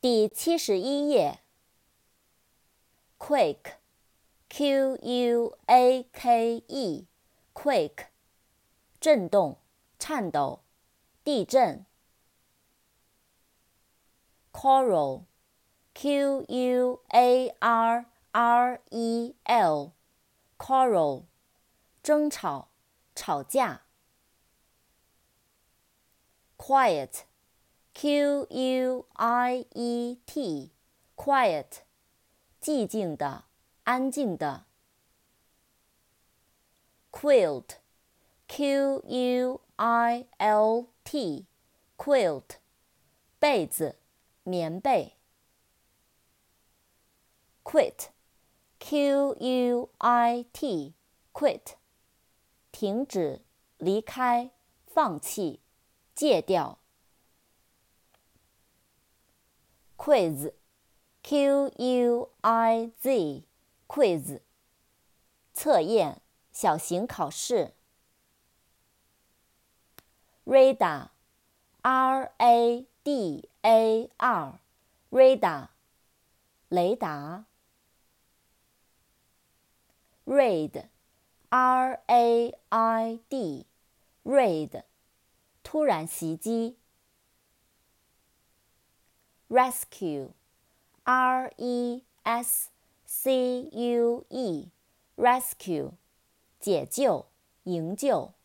第七十一页。Quake，Q-U-A-K-E，Quake，震动、颤抖、地震。Quarrel，Q-U-A-R-R-E-L，Quarrel，争吵、吵架。Quiet。Q-U-I-E-T，quiet，寂静的，安静的。Quilt，Q-U-I-L-T，quilt，被子，棉被。Quit，Q-U-I-T，quit，停止，离开，放弃，戒掉。Quiz, Q-U-I-Z, quiz，测验，小型考试。Radar, R-A-D-A-R, radar，雷达。Raid, R-A-I-D, raid，突然袭击。rescue, R E S C U E, rescue，解救、营救。I've got